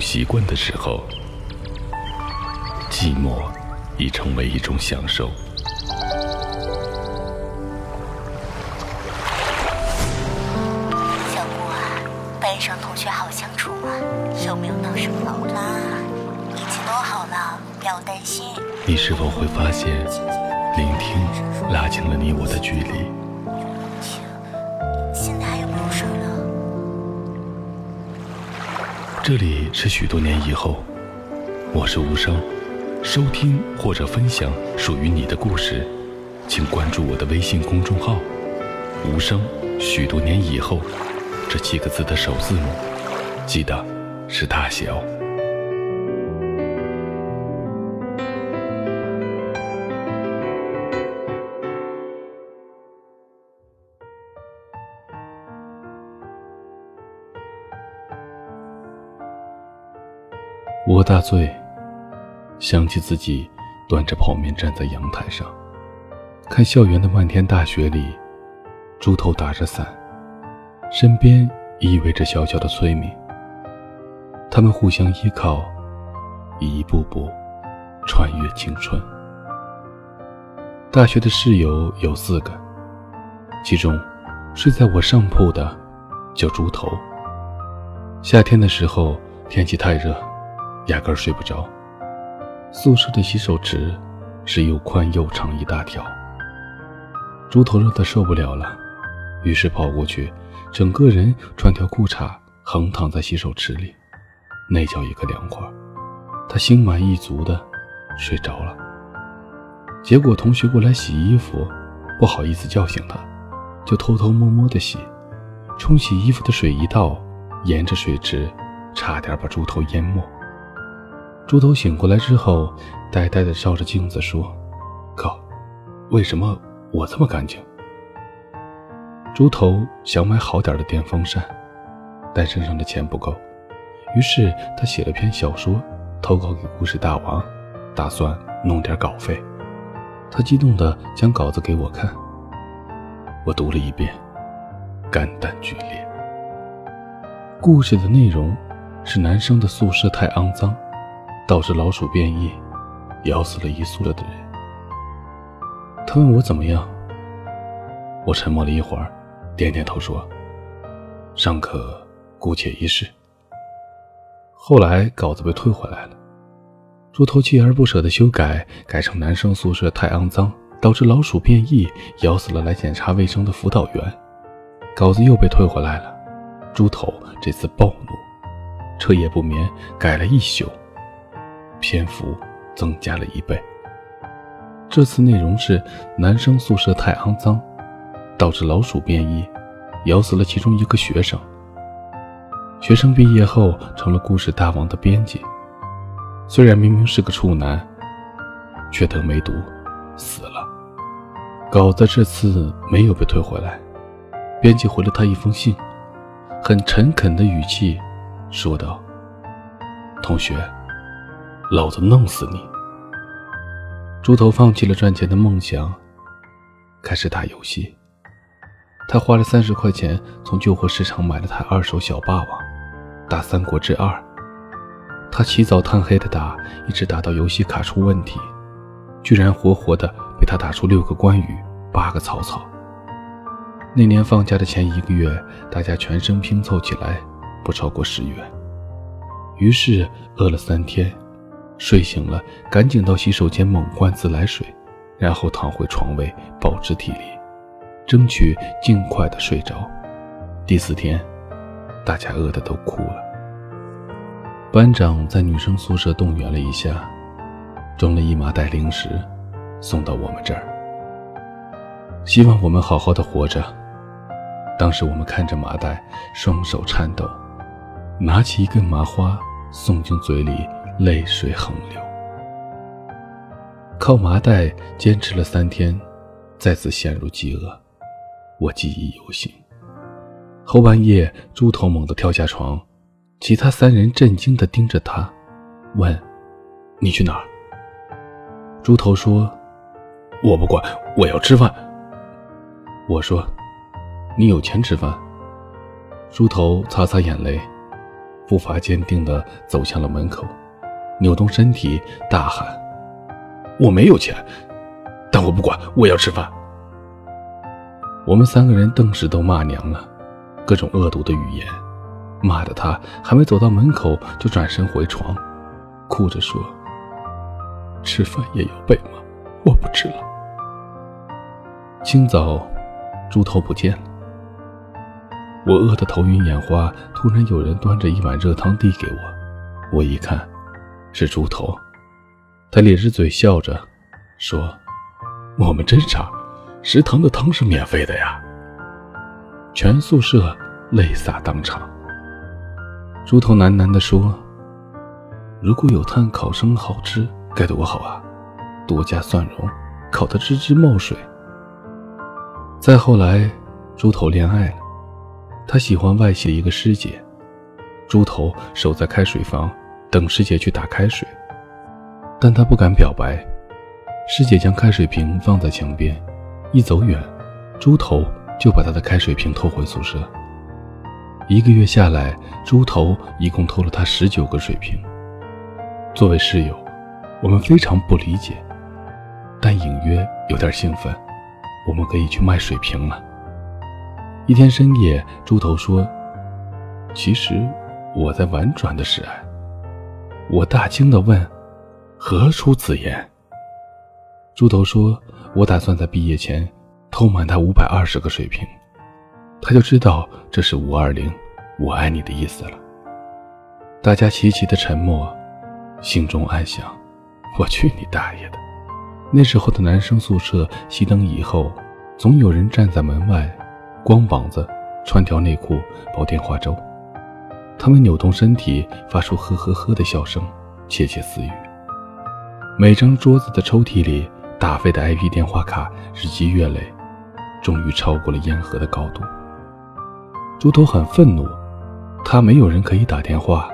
习惯的时候，寂寞已成为一种享受。小顾啊，班上同学好相处吗？有没有闹什么矛盾啊？一切都好了，不要担心。你是否会发现，聆听拉近了你我的距离？这里是许多年以后，我是无声。收听或者分享属于你的故事，请关注我的微信公众号“无声”。许多年以后，这七个字的首字母，记得是大写哦大醉，想起自己端着泡面站在阳台上，看校园的漫天大雪里，猪头打着伞，身边依偎着小小的崔敏。他们互相依靠，一步步穿越青春。大学的室友有四个，其中睡在我上铺的叫猪头。夏天的时候，天气太热。压根睡不着。宿舍的洗手池是又宽又长一大条。猪头热的受不了了，于是跑过去，整个人穿条裤衩横躺在洗手池里，那叫一个凉快。他心满意足的睡着了。结果同学过来洗衣服，不好意思叫醒他，就偷偷摸摸的洗。冲洗衣服的水一倒，沿着水池，差点把猪头淹没。猪头醒过来之后，呆呆地照着镜子说：“靠，为什么我这么干净？”猪头想买好点的电风扇，但身上的钱不够，于是他写了篇小说投稿给故事大王，打算弄点稿费。他激动地将稿子给我看，我读了一遍，肝胆俱裂。故事的内容是男生的宿舍太肮脏。导致老鼠变异，咬死了一宿了的人。他问我怎么样，我沉默了一会儿，点点头说：“尚可姑且一试。”后来稿子被退回来了，猪头锲而不舍的修改，改成男生宿舍太肮脏，导致老鼠变异，咬死了来检查卫生的辅导员。稿子又被退回来了，猪头这次暴怒，彻夜不眠，改了一宿。篇幅增加了一倍。这次内容是男生宿舍太肮脏，导致老鼠变异，咬死了其中一个学生。学生毕业后成了故事大王的编辑，虽然明明是个处男，却得梅毒，死了。稿子这次没有被退回来，编辑回了他一封信，很诚恳的语气说道：“同学。”老子弄死你！猪头放弃了赚钱的梦想，开始打游戏。他花了三十块钱从旧货市场买了台二手小霸王，打《三国志二》。他起早贪黑的打，一直打到游戏卡出问题，居然活活的被他打出六个关羽，八个曹操。那年放假的前一个月，大家全身拼凑起来不超过十元，于是饿了三天。睡醒了，赶紧到洗手间猛灌自来水，然后躺回床位，保持体力，争取尽快的睡着。第四天，大家饿得都哭了。班长在女生宿舍动员了一下，装了一麻袋零食，送到我们这儿，希望我们好好的活着。当时我们看着麻袋，双手颤抖，拿起一根麻花送进嘴里。泪水横流，靠麻袋坚持了三天，再次陷入饥饿，我记忆犹新。后半夜，猪头猛地跳下床，其他三人震惊地盯着他，问：“你去哪儿？”猪头说：“我不管，我要吃饭。”我说：“你有钱吃饭？”猪头擦擦眼泪：“步伐坚定地走向了门口，扭动身体大喊：“我没有钱，但我不管，我要吃饭。”我们三个人顿时都骂娘了，各种恶毒的语言，骂的他还没走到门口就转身回床，哭着说：“吃饭也要背吗？我不吃了。”清早，猪头不见了。我饿得头晕眼花，突然有人端着一碗热汤递给我，我一看，是猪头。他咧着嘴笑着，说：“我们真傻，食堂的汤是免费的呀。”全宿舍泪洒当场。猪头喃喃地说：“如果有碳烤生好吃，该多好啊！多加蒜蓉，烤得吱吱冒水。”再后来，猪头恋爱了。他喜欢外系的一个师姐，猪头守在开水房等师姐去打开水，但他不敢表白。师姐将开水瓶放在墙边，一走远，猪头就把他的开水瓶偷回宿舍。一个月下来，猪头一共偷了他十九个水瓶。作为室友，我们非常不理解，但隐约有点兴奋，我们可以去卖水瓶了。一天深夜，猪头说：“其实我在婉转的示爱。”我大惊地问：“何出此言？”猪头说：“我打算在毕业前偷满他五百二十个水瓶，他就知道这是五二零，我爱你的意思了。”大家齐齐的沉默，心中暗想：“我去你大爷的！”那时候的男生宿舍熄灯以后，总有人站在门外。光膀子，穿条内裤，煲电话粥。他们扭动身体，发出呵呵呵的笑声，窃窃私语。每张桌子的抽屉里，打废的 IP 电话卡日积月累，终于超过了烟盒的高度。猪头很愤怒，他没有人可以打电话，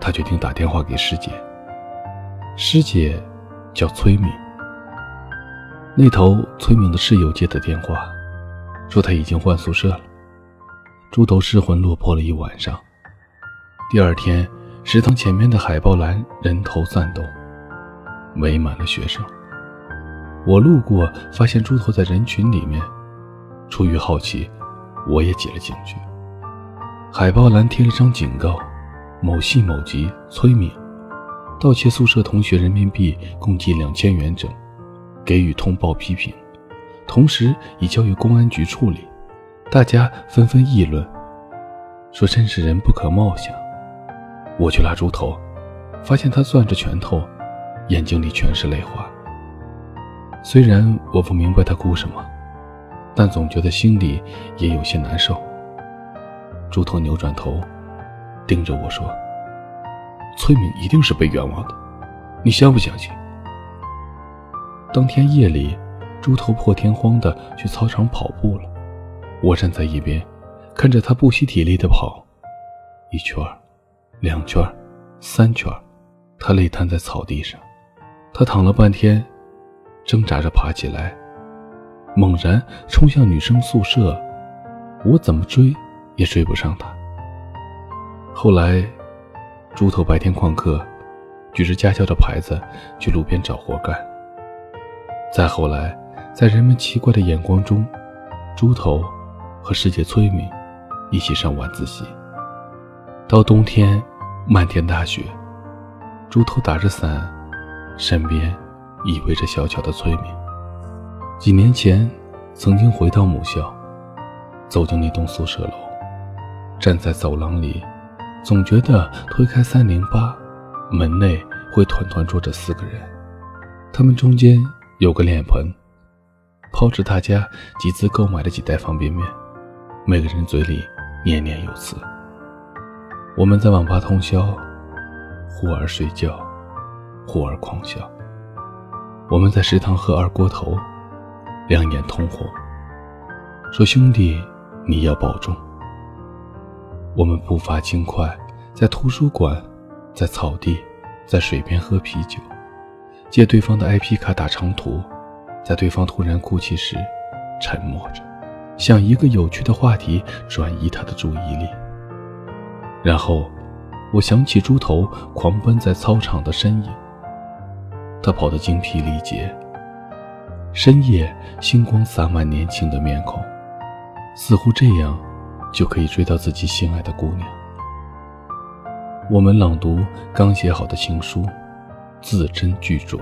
他决定打电话给师姐。师姐叫崔敏。那头崔敏的室友接的电话。说他已经换宿舍了，猪头失魂落魄了一晚上。第二天，食堂前面的海报栏人头攒动，围满了学生。我路过，发现猪头在人群里面，出于好奇，我也挤了进去。海报栏贴了张警告：某系某级崔敏，盗窃宿舍同学人民币共计两千元整，给予通报批评。同时已交由公安局处理，大家纷纷议论，说真是人不可貌相。我去拉猪头，发现他攥着拳头，眼睛里全是泪花。虽然我不明白他哭什么，但总觉得心里也有些难受。猪头扭转头，盯着我说：“崔敏一定是被冤枉的，你相不相信？”当天夜里。猪头破天荒地去操场跑步了，我站在一边，看着他不惜体力地跑，一圈两圈三圈他累瘫在草地上，他躺了半天，挣扎着爬起来，猛然冲向女生宿舍，我怎么追也追不上他。后来，猪头白天旷课，举着驾校的牌子去路边找活干。再后来。在人们奇怪的眼光中，猪头和师姐崔敏一起上晚自习。到冬天，漫天大雪，猪头打着伞，身边依偎着小巧的崔敏。几年前，曾经回到母校，走进那栋宿舍楼，站在走廊里，总觉得推开三零八，门内会团团坐着四个人，他们中间有个脸盆。抛着大家集资购买的几袋方便面，每个人嘴里念念有词。我们在网吧通宵，忽而睡觉，忽而狂笑。我们在食堂喝二锅头，两眼通红，说：“兄弟，你要保重。”我们步伐轻快，在图书馆，在草地，在水边喝啤酒，借对方的 IP 卡打长途。在对方突然哭泣时，沉默着，想一个有趣的话题转移他的注意力。然后，我想起猪头狂奔在操场的身影。他跑得精疲力竭。深夜，星光洒满年轻的面孔，似乎这样，就可以追到自己心爱的姑娘。我们朗读刚写好的情书，字斟句酌，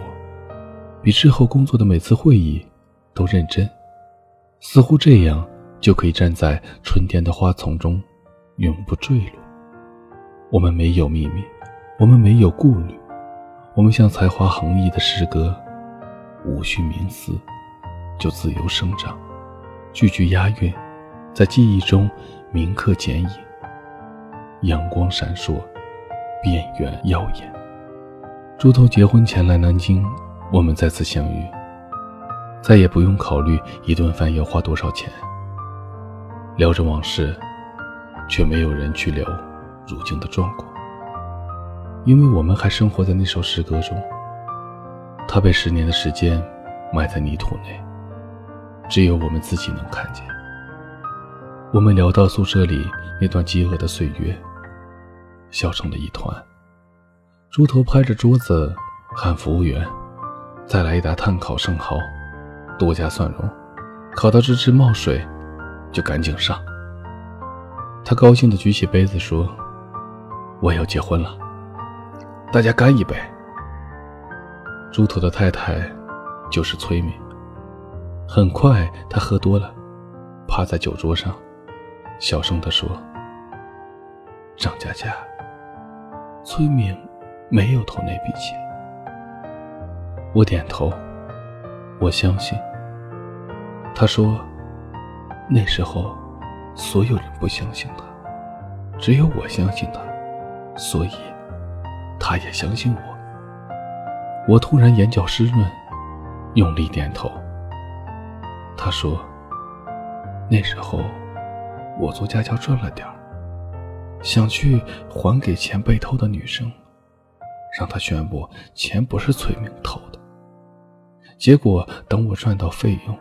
比之后工作的每次会议都认真。似乎这样就可以站在春天的花丛中，永不坠落。我们没有秘密，我们没有顾虑，我们像才华横溢的诗歌，无需冥思，就自由生长，句句押韵，在记忆中铭刻剪影。阳光闪烁。边缘耀眼。猪头结婚前来南京，我们再次相遇，再也不用考虑一顿饭要花多少钱。聊着往事，却没有人去聊如今的状况，因为我们还生活在那首诗歌中。它被十年的时间埋在泥土内，只有我们自己能看见。我们聊到宿舍里那段饥饿的岁月。笑成了一团。猪头拍着桌子喊服务员：“再来一打炭烤生蚝，多加蒜蓉，烤到吱吱冒水，就赶紧上。”他高兴地举起杯子说：“我要结婚了，大家干一杯。”猪头的太太就是崔敏。很快，他喝多了，趴在酒桌上，小声地说：“张佳佳。”崔明没有投那笔钱，我点头，我相信。他说：“那时候，所有人不相信他，只有我相信他，所以他也相信我。”我突然眼角湿润，用力点头。他说：“那时候，我做家教赚了点儿。”想去还给钱被偷的女生，让她宣布钱不是崔明偷的。结果等我赚到费用，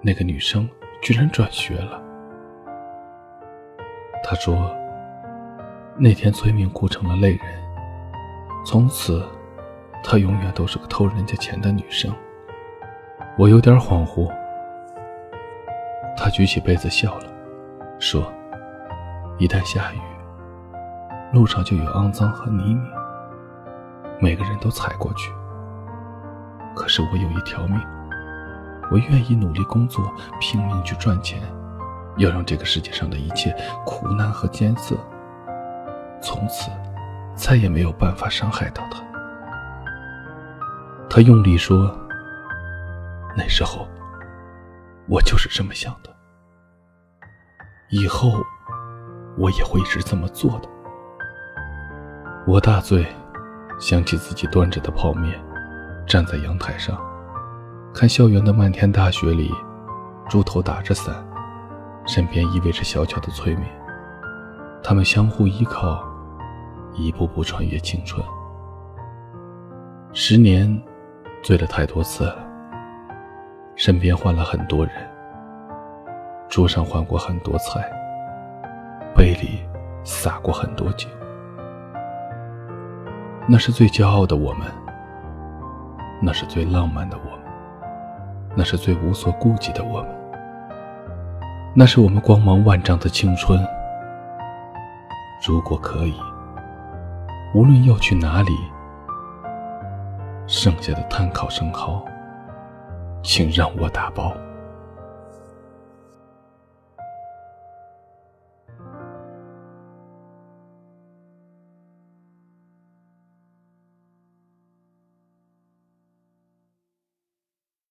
那个女生居然转学了。他说：“那天崔明哭成了泪人，从此她永远都是个偷人家钱的女生。”我有点恍惚。他举起杯子笑了，说。一旦下雨，路上就有肮脏和泥泞，每个人都踩过去。可是我有一条命，我愿意努力工作，拼命去赚钱，要让这个世界上的一切苦难和艰涩，从此再也没有办法伤害到他。他用力说：“那时候，我就是这么想的。以后。”我也会是这么做的。我大醉，想起自己端着的泡面，站在阳台上，看校园的漫天大雪里，猪头打着伞，身边依偎着小巧的催眠，他们相互依靠，一步步穿越青春。十年，醉了太多次了，身边换了很多人，桌上换过很多菜。杯里洒过很多酒，那是最骄傲的我们，那是最浪漫的我们，那是最无所顾忌的我们，那是我们光芒万丈的青春。如果可以，无论要去哪里，剩下的碳烤生蚝，请让我打包。